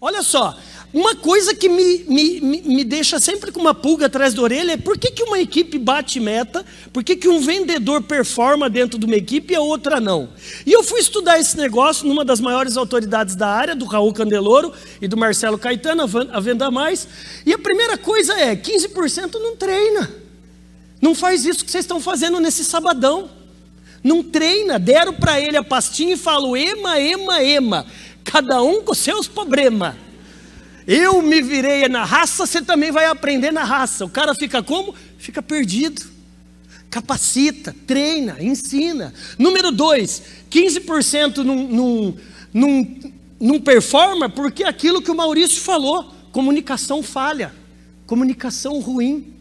Olha só, uma coisa que me, me, me, deixa sempre com uma pulga atrás da orelha é por que, que uma equipe bate meta, por que, que um vendedor performa dentro de uma equipe e a outra não. E eu fui estudar esse negócio numa das maiores autoridades da área, do Raul Candeloro e do Marcelo Caetano, a Venda Mais, e a primeira coisa é: 15% não treina. Não faz isso que vocês estão fazendo nesse sabadão. Não treina, deram para ele a pastinha e falam: ema, ema, ema cada um com seus problemas. Eu me virei na raça, você também vai aprender na raça. O cara fica como? Fica perdido. Capacita, treina, ensina. Número dois, 15% não, não, não, não performa porque aquilo que o Maurício falou, comunicação falha, comunicação ruim.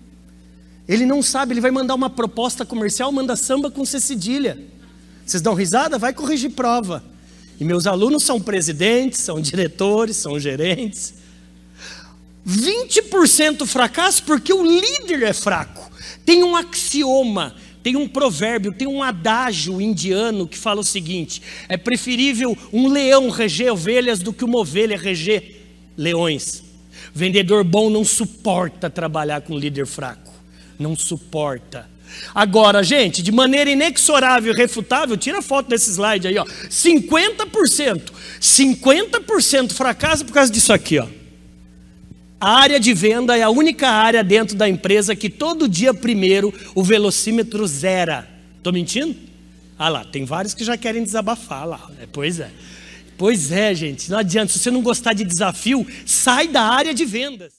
Ele não sabe, ele vai mandar uma proposta comercial, manda samba com C cedilha. Vocês dão risada? Vai corrigir prova. E meus alunos são presidentes, são diretores, são gerentes. 20% fracasso porque o líder é fraco. Tem um axioma, tem um provérbio, tem um adágio indiano que fala o seguinte: é preferível um leão reger ovelhas do que uma ovelha reger leões. Vendedor bom não suporta trabalhar com líder fraco. Não suporta. Agora, gente, de maneira inexorável e refutável, tira a foto desse slide aí, ó. 50%. 50% fracasso por causa disso aqui, ó. A área de venda é a única área dentro da empresa que todo dia primeiro o velocímetro zera. Estou mentindo? Ah lá, tem vários que já querem desabafar lá. É, pois é. Pois é, gente. Não adianta. Se você não gostar de desafio, sai da área de vendas.